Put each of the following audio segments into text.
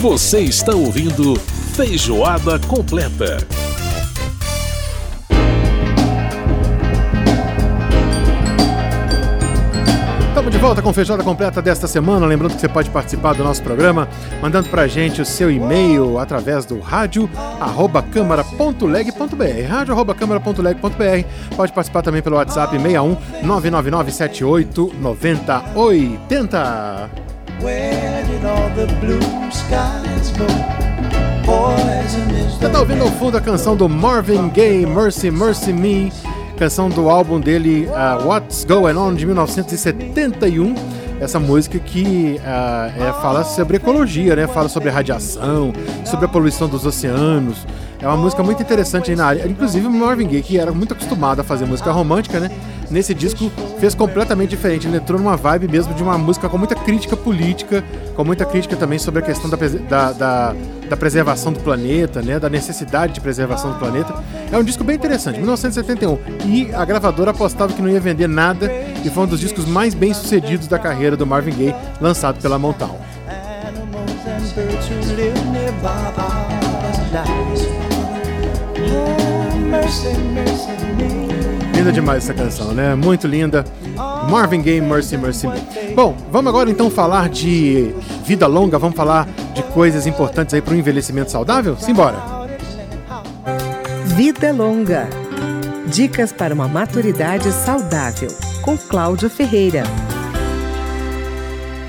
Você está ouvindo Feijoada Completa. Estamos de volta com Feijoada Completa desta semana. Lembrando que você pode participar do nosso programa mandando pra gente o seu e-mail através do rádio arroba câmara.leg.br. Rádio arroba câmara.leg.br. Pode participar também pelo WhatsApp 61 999 78 9080. Você tá ouvindo ao fundo a canção do Marvin Gaye, Mercy, Mercy Me, canção do álbum dele uh, What's Going On de 1971. Essa música que uh, é, fala sobre ecologia, né? Fala sobre radiação, sobre a poluição dos oceanos. É uma música muito interessante aí na área. Inclusive o Marvin Gaye, que era muito acostumado a fazer música romântica, né? Nesse disco fez completamente diferente. Ele entrou numa vibe mesmo de uma música com muita crítica política, com muita crítica também sobre a questão da, da, da, da preservação do planeta, né? Da necessidade de preservação do planeta. É um disco bem interessante, 1971. E a gravadora apostava que não ia vender nada e foi um dos discos mais bem sucedidos da carreira do Marvin Gaye, lançado pela Motown. Linda demais essa canção, né? Muito linda. Marvin Gaye, Mercy, Mercy Me. Bom, vamos agora então falar de vida longa, vamos falar de coisas importantes aí para o envelhecimento saudável? Simbora! Vida longa. Dicas para uma maturidade saudável, com Cláudio Ferreira.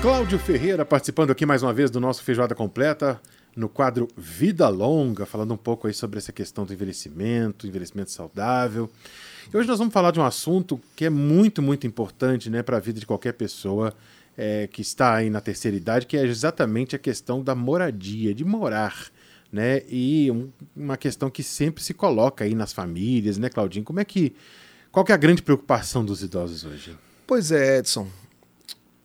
Cláudio Ferreira participando aqui mais uma vez do nosso Feijoada Completa no quadro Vida Longa, falando um pouco aí sobre essa questão do envelhecimento, envelhecimento saudável. E hoje nós vamos falar de um assunto que é muito, muito importante né, para a vida de qualquer pessoa é, que está aí na terceira idade, que é exatamente a questão da moradia, de morar. Né? E um, uma questão que sempre se coloca aí nas famílias, né, Claudinho? Como é que. Qual que é a grande preocupação dos idosos hoje? Pois é, Edson.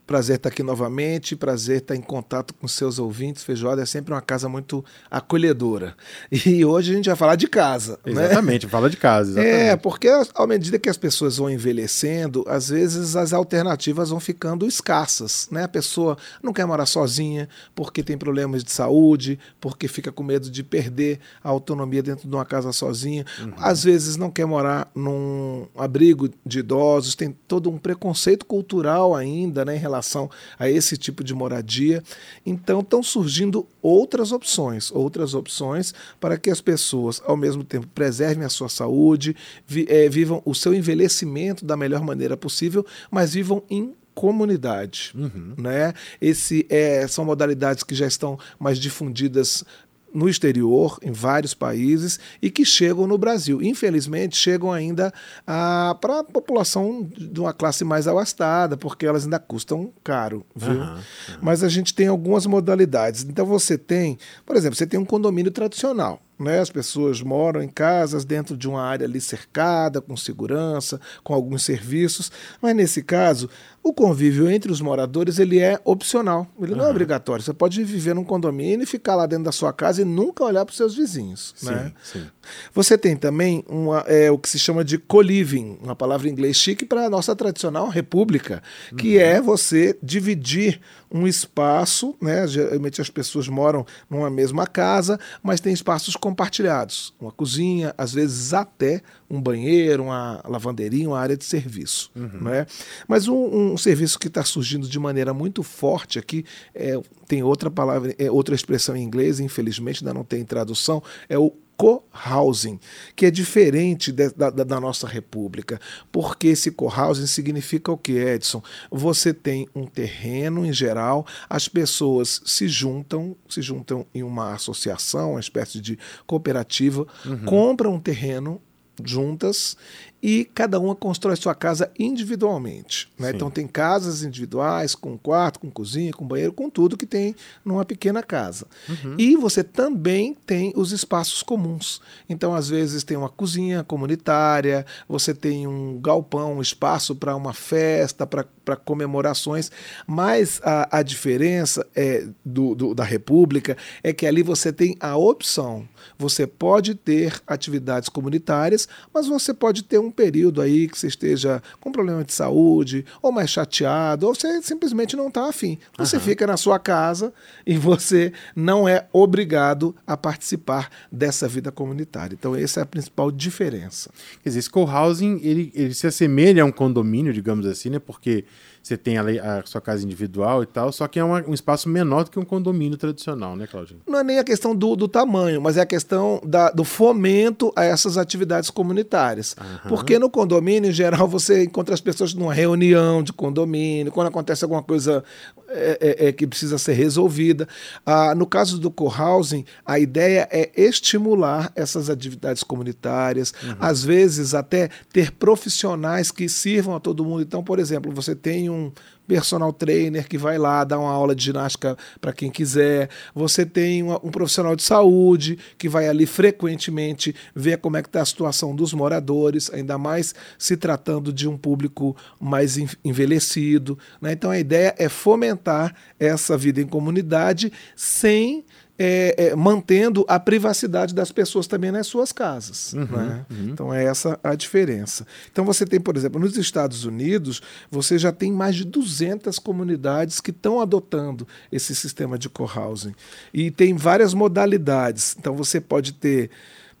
Prazer estar aqui novamente, prazer estar em contato com seus ouvintes. Feijoada é sempre uma casa muito acolhedora. E hoje a gente vai falar de casa. Né? Exatamente, né? fala de casa. Exatamente. É, porque à medida que as pessoas vão envelhecendo, às vezes as alternativas vão ficando escassas. Né? A pessoa não quer morar sozinha porque tem problemas de saúde, porque fica com medo de perder a autonomia dentro de uma casa sozinha. Uhum. Às vezes não quer morar num abrigo de idosos, tem todo um preconceito cultural ainda né, em relação relação a esse tipo de moradia. Então estão surgindo outras opções, outras opções para que as pessoas, ao mesmo tempo, preservem a sua saúde, vi, é, vivam o seu envelhecimento da melhor maneira possível, mas vivam em comunidade, uhum. né? Esse é, são modalidades que já estão mais difundidas no exterior, em vários países, e que chegam no Brasil. Infelizmente, chegam ainda para a população de uma classe mais abastada, porque elas ainda custam caro, viu? Uhum, uhum. Mas a gente tem algumas modalidades. Então você tem, por exemplo, você tem um condomínio tradicional. Né? As pessoas moram em casas dentro de uma área ali cercada, com segurança, com alguns serviços, mas nesse caso, o convívio entre os moradores ele é opcional, ele uhum. não é obrigatório. Você pode viver num condomínio e ficar lá dentro da sua casa e nunca olhar para os seus vizinhos. Sim, né? sim. Você tem também uma, é, o que se chama de co-living, uma palavra em inglês chique para a nossa tradicional república, que uhum. é você dividir um espaço, né? Geralmente as pessoas moram numa mesma casa, mas tem espaços compartilhados, uma cozinha, às vezes até um banheiro, uma lavanderia, uma área de serviço, uhum. né? Mas um, um serviço que está surgindo de maneira muito forte aqui é, tem outra palavra, é, outra expressão em inglês, infelizmente ainda não tem tradução, é o co-housing, que é diferente de, da, da, nossa república, porque esse co-housing significa o que, Edson? Você tem um terreno em geral, as pessoas se juntam, se juntam em uma associação, uma espécie de cooperativa, uhum. compram um terreno juntas e cada uma constrói sua casa individualmente. Né? Então tem casas individuais, com quarto, com cozinha, com banheiro, com tudo que tem numa pequena casa. Uhum. E você também tem os espaços comuns. Então, às vezes, tem uma cozinha comunitária, você tem um galpão, um espaço para uma festa, para comemorações. Mas a, a diferença é do, do, da República é que ali você tem a opção. Você pode ter atividades comunitárias, mas você pode ter um um período aí que você esteja com problema de saúde, ou mais chateado, ou você simplesmente não está afim. Você uhum. fica na sua casa e você não é obrigado a participar dessa vida comunitária. Então, essa é a principal diferença. Quer dizer, esse co-housing, ele, ele se assemelha a um condomínio, digamos assim, né? Porque você tem a, a, sua casa individual e tal, só que é uma, um espaço menor do que um condomínio tradicional, né, Claudinho? Não é nem a questão do, do tamanho, mas é a questão da, do fomento a essas atividades comunitárias. Uhum. Porque no condomínio, em geral, você encontra as pessoas numa reunião de condomínio, quando acontece alguma coisa é, é, é, que precisa ser resolvida. Ah, no caso do co-housing, a ideia é estimular essas atividades comunitárias, uhum. às vezes até ter profissionais que sirvam a todo mundo. Então, por exemplo, você tem um personal trainer que vai lá dar uma aula de ginástica para quem quiser. Você tem uma, um profissional de saúde que vai ali frequentemente ver como é que está a situação dos moradores, ainda mais se tratando de um público mais envelhecido. Né? Então a ideia é fomentar essa vida em comunidade sem é, é, mantendo a privacidade das pessoas também nas suas casas. Uhum, né? uhum. Então é essa a diferença. Então você tem, por exemplo, nos Estados Unidos, você já tem mais de 200 comunidades que estão adotando esse sistema de co-housing. E tem várias modalidades. Então você pode ter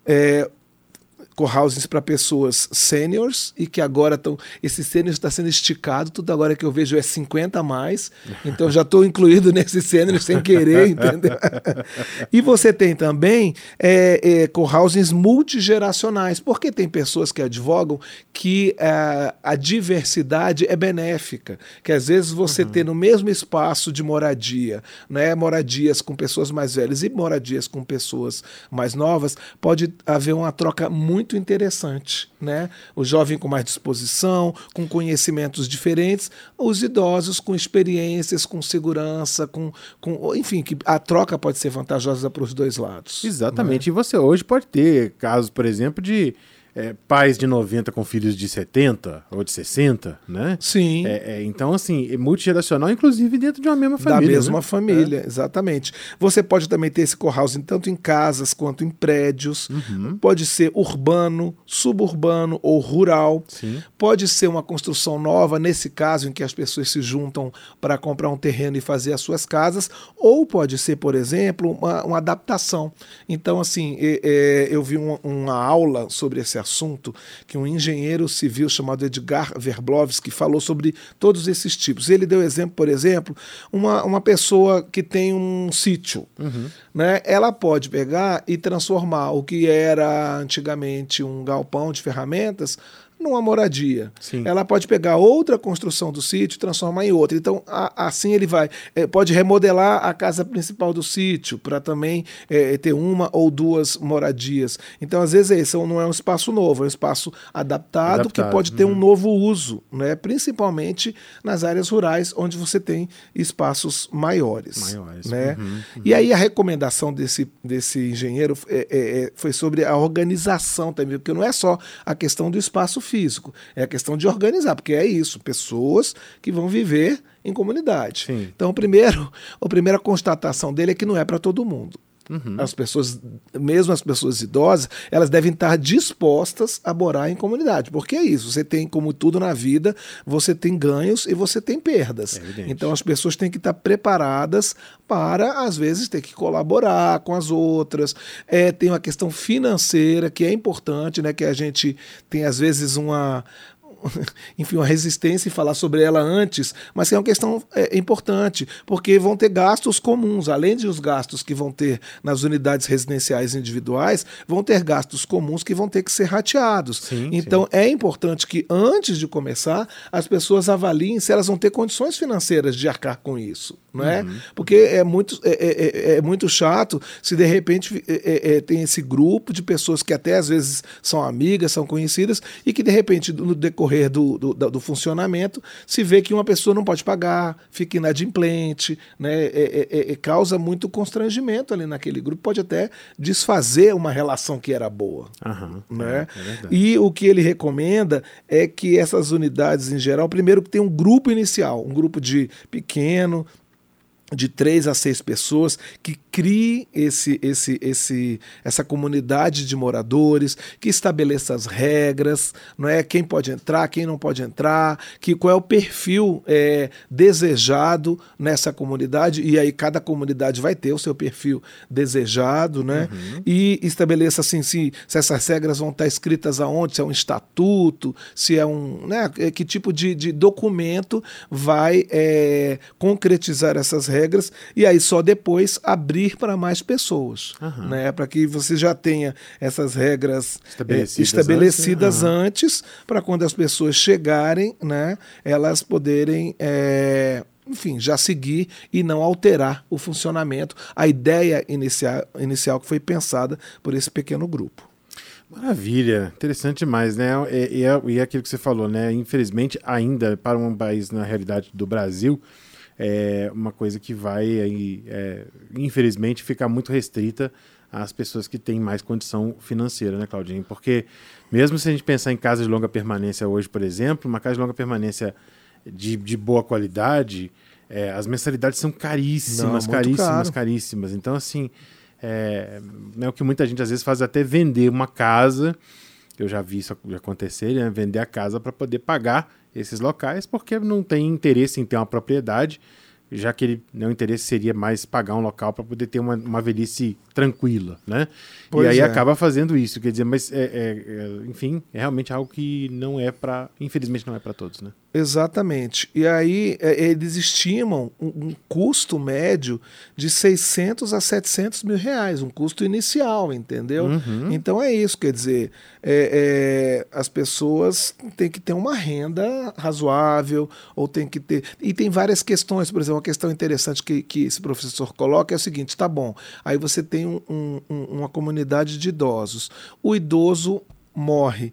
é, co-housings para pessoas seniors e que agora estão. Esse senior está sendo esticado, tudo agora que eu vejo é 50 a mais. Então já estou incluído nesse senior sem querer, entendeu? e você tem também é, é, co-housings multigeracionais, porque tem pessoas que advogam que é, a diversidade é benéfica. Que às vezes você uhum. ter no mesmo espaço de moradia, né, moradias com pessoas mais velhas e moradias com pessoas mais novas, pode haver uma troca muito muito interessante, né? O jovem com mais disposição, com conhecimentos diferentes, os idosos com experiências, com segurança, com, com enfim, que a troca pode ser vantajosa para os dois lados. Exatamente. Né? E você hoje pode ter casos, por exemplo, de é, pais de 90 com filhos de 70 ou de 60, né? Sim. É, é, então, assim, é multigeracional, inclusive dentro de uma mesma família. Da mesma né? família, exatamente. Você pode também ter esse co-housing tanto em casas quanto em prédios. Uhum. Pode ser urbano, suburbano ou rural. Sim. Pode ser uma construção nova, nesse caso, em que as pessoas se juntam para comprar um terreno e fazer as suas casas. Ou pode ser, por exemplo, uma, uma adaptação. Então, assim, eu vi uma, uma aula sobre esse assunto assunto que um engenheiro civil chamado Edgar Verblovski falou sobre todos esses tipos. Ele deu exemplo, por exemplo, uma, uma pessoa que tem um sítio. Uhum. Né? Ela pode pegar e transformar o que era antigamente um galpão de ferramentas numa moradia. Sim. Ela pode pegar outra construção do sítio e transformar em outra. Então, a, assim ele vai. É, pode remodelar a casa principal do sítio para também é, ter uma ou duas moradias. Então, às vezes, esse não é um espaço novo, é um espaço adaptado, adaptado. que pode ter uhum. um novo uso, né? principalmente nas áreas rurais, onde você tem espaços maiores. Maiores. Né? Uhum, uhum. E aí a recomendação desse, desse engenheiro é, é, é foi sobre a organização também, porque não é só a questão do espaço físico, é a questão de organizar, porque é isso, pessoas que vão viver em comunidade. Sim. Então, primeiro, a primeira constatação dele é que não é para todo mundo. Uhum. As pessoas, mesmo as pessoas idosas, elas devem estar dispostas a morar em comunidade. Porque é isso, você tem, como tudo na vida, você tem ganhos e você tem perdas. É então as pessoas têm que estar preparadas para, às vezes, ter que colaborar com as outras. É, tem uma questão financeira que é importante, né? Que a gente tem, às vezes, uma, enfim, uma resistência em falar sobre ela antes, mas que é uma questão é, importante, porque vão ter gastos comuns, além de os gastos que vão ter nas unidades residenciais individuais, vão ter gastos comuns que vão ter que ser rateados. Sim, então sim. é importante que antes de começar, as pessoas avaliem se elas vão ter condições financeiras de arcar com isso. Não é? Uhum. Porque é muito, é, é, é, é muito chato se de repente é, é, tem esse grupo de pessoas que até às vezes são amigas, são conhecidas, e que de repente, no decorrer decorrer do, do, do, funcionamento, se vê que uma pessoa não pode pagar, fica inadimplente, né? É, é, é, é, causa muito constrangimento ali naquele grupo, pode até desfazer uma relação que era boa. Uhum, né? É, e o que ele recomenda é que essas unidades, em geral, primeiro que tem um grupo inicial, um grupo de pequeno, de três a seis pessoas que crie esse, esse, esse, essa comunidade de moradores, que estabeleça as regras, não é quem pode entrar, quem não pode entrar, que qual é o perfil é, desejado nessa comunidade e aí cada comunidade vai ter o seu perfil desejado, né? Uhum. E estabeleça assim se, se essas regras vão estar escritas aonde, se é um estatuto, se é um, né? Que tipo de, de documento vai é, concretizar essas regras regras e aí só depois abrir para mais pessoas, uhum. né? Para que você já tenha essas regras estabelecidas, é, estabelecidas antes, antes para quando as pessoas chegarem, né? Elas poderem é, enfim, já seguir e não alterar o funcionamento, a ideia inicial, inicial que foi pensada por esse pequeno grupo. Maravilha, interessante demais, né? E, e, é, e é aquilo que você falou, né? Infelizmente, ainda para um país na realidade do Brasil, é uma coisa que vai, aí, é, infelizmente, ficar muito restrita às pessoas que têm mais condição financeira, né, Claudinho? Porque mesmo se a gente pensar em casas de longa permanência hoje, por exemplo, uma casa de longa permanência de, de boa qualidade, é, as mensalidades são caríssimas, Não, caríssimas, caro. caríssimas. Então, assim, é, é o que muita gente às vezes faz até vender uma casa. Eu já vi isso acontecer, né? vender a casa para poder pagar esses locais, porque não tem interesse em ter uma propriedade, já que ele, né, o interesse seria mais pagar um local para poder ter uma, uma velhice tranquila, né? Pois e aí é. acaba fazendo isso, quer dizer, mas é, é, é, enfim, é realmente algo que não é para, infelizmente não é para todos, né? Exatamente. E aí é, eles estimam um, um, custo médio de 600 a 700 mil reais, um custo inicial, entendeu? Uhum. Então é isso, quer dizer, é, é, as pessoas têm que ter uma renda razoável, ou tem que ter. E tem várias questões, por exemplo, uma questão interessante que, que esse professor coloca é o seguinte: tá bom, aí você tem um, um, uma comunidade de idosos, o idoso morre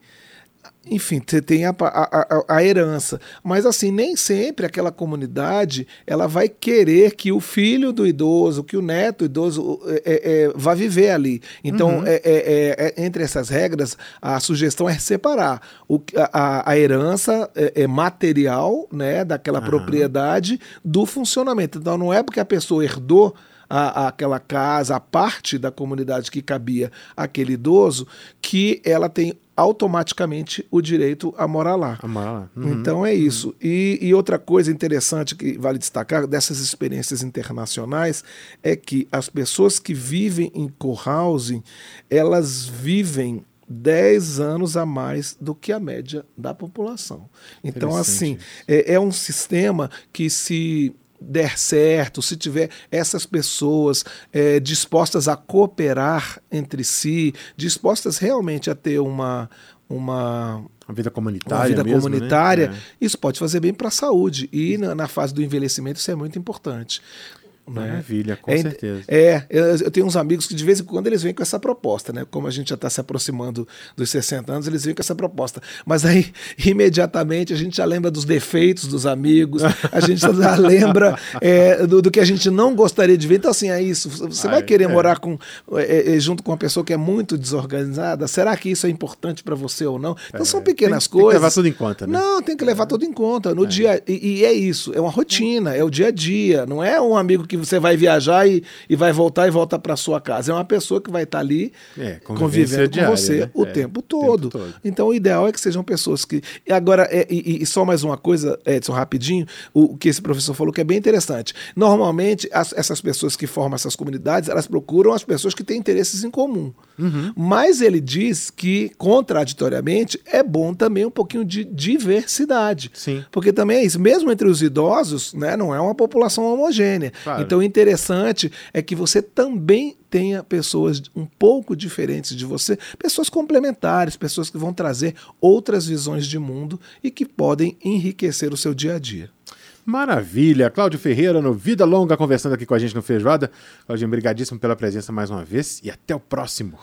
enfim, você tem a, a, a, herança. Mas assim, nem sempre aquela comunidade ela vai querer que o filho do idoso, que o neto do idoso é, é, é, vá viver ali. Então, uhum. É, é, é, entre essas regras, a sugestão é separar o, a, a herança é, material né, daquela uhum. propriedade do funcionamento. Então, não é porque a pessoa herdou a, aquela casa, a parte da comunidade que cabia aquele idoso, que ela tem automaticamente o direito a morar lá. A morar lá. Uhum. Então é isso. Uhum. E, e, outra coisa interessante que vale destacar dessas experiências internacionais é que as pessoas que vivem em co-housing, elas vivem 10 anos a mais do que a média da população. Então, assim, é, é um sistema que se der certo, se tiver essas pessoas é, dispostas a cooperar entre si, dispostas realmente a ter uma, uma uma vida comunitária. Uma vida mesmo, né? comunitária, né? isso pode fazer bem para a saúde. E na, na, fase do envelhecimento isso é muito importante. Né? Maravilha, com é, certeza. É, eu, tenho uns amigos que de vez em quando eles vêm com essa proposta, né? Como a gente já está se aproximando dos 60 anos, eles vêm com essa proposta. Mas aí, imediatamente, a gente já lembra dos defeitos dos amigos, a gente já lembra é, do, do, que a gente não gostaria de ver. Então, assim, é isso. Você vai querer é. morar com, é, é, junto com uma pessoa que é muito desorganizada? Será que isso é importante para você ou não? Então, são é, pequenas tem, coisas. Tem que levar tudo em conta, né? Não, tem que levar tudo em conta. No dia, e, e é isso, é uma rotina, é o dia a dia. Não é um amigo que que você vai viajar e, e vai voltar e volta para sua casa. É uma pessoa que vai estar tá ali é, convivendo diária, com você né? o, é, tempo todo. tempo todo. Então o ideal é que sejam pessoas que. E agora, é, e, e, só mais uma coisa, Edson, rapidinho, o, o, que esse professor falou que é bem interessante. Normalmente, as, essas pessoas que formam essas comunidades, elas procuram as pessoas que têm interesses em comum. Uhum. Mas ele diz que, contraditoriamente, é bom também um pouquinho de diversidade. Sim. Porque também é isso. Mesmo entre os idosos, né, não é uma população homogênea. Claro. Então, o interessante é que você também tenha pessoas um pouco diferentes de você, pessoas complementares, pessoas que vão trazer outras visões de mundo e que podem enriquecer o seu dia a dia. Maravilha! Cláudio Ferreira no Vida Longa conversando aqui com a gente no Feijoada. Cláudio, obrigadíssimo pela presença mais uma vez e até o próximo.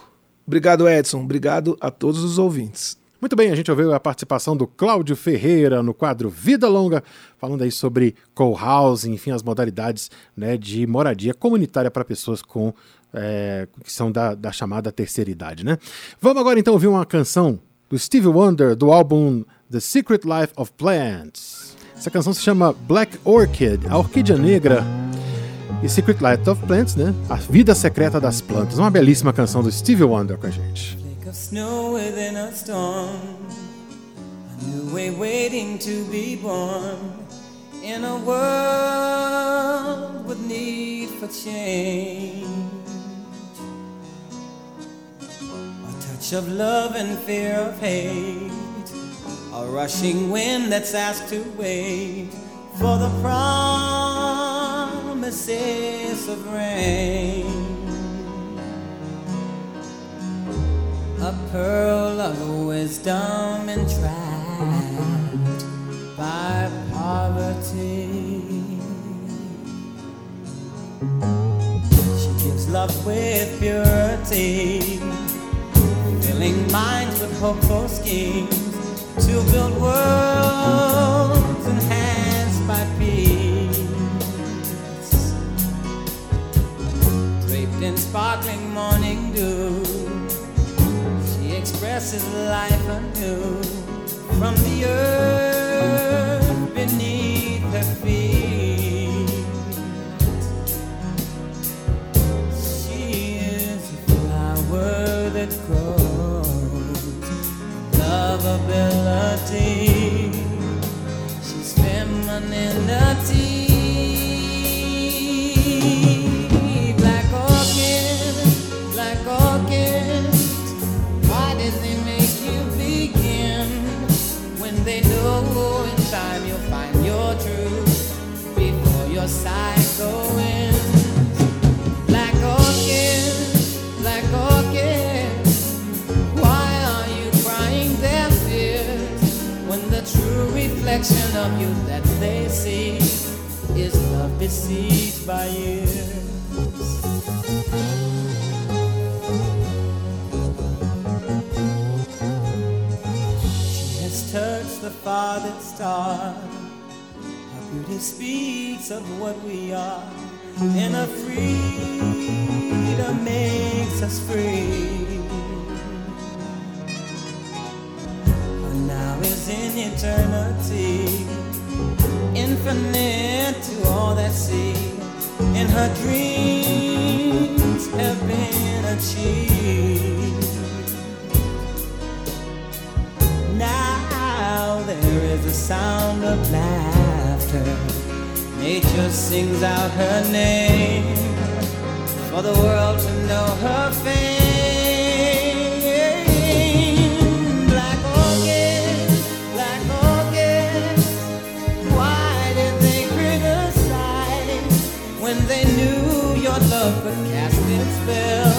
Obrigado, Edson. Obrigado a todos os ouvintes. Muito bem, a gente ouviu a participação do Cláudio Ferreira no quadro Vida Longa, falando aí sobre co-housing, enfim, as modalidades né, de moradia comunitária para pessoas com é, que são da, da chamada terceira idade, né? Vamos agora então ouvir uma canção do Stevie Wonder do álbum The Secret Life of Plants. Essa canção se chama Black Orchid, a orquídea negra. e Secret Life of Plants, né? A Vida Secreta das Plantas. Uma belíssima canção do Stevie Wonder com a gente. Waiting to be born in a world with need for change. A touch of love and fear of hate, a rushing wind that's asked to wait for the promises of rain. Pearl of wisdom entrapped by poverty. She gives love with purity, filling minds with hopeful schemes to build worlds enhanced by peace. Draped in sparkling morning dew, she expresses life anew from the earth of you that they see is love besieged by years? She has touched the farthest star. Her beauty speaks of what we are, and her freedom makes us free. Is in eternity, infinite to all that see, and her dreams have been achieved. Now there is a sound of laughter. Nature sings out her name for the world to know her fame. Could cast its spell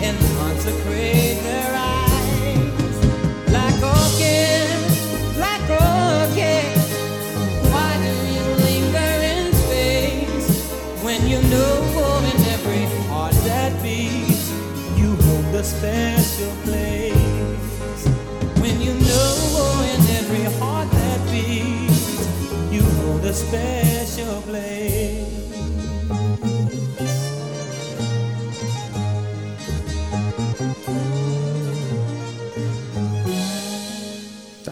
and consecrate their eyes? Black black. Why do you linger in space when you know in every heart that beats you hold special place? When you know in every heart that beats you hold a special place.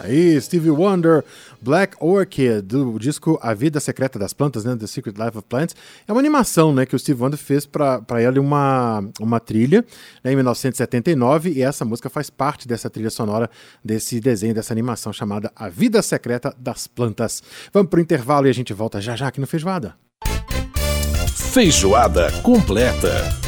Aí, Stevie Wonder, Black Orchid, do disco A Vida Secreta das Plantas, né, The Secret Life of Plants. É uma animação, né, que o Stevie Wonder fez para ela uma, uma trilha, né, em 1979, e essa música faz parte dessa trilha sonora, desse desenho, dessa animação chamada A Vida Secreta das Plantas. Vamos pro intervalo e a gente volta já já aqui no Feijoada. Feijoada completa.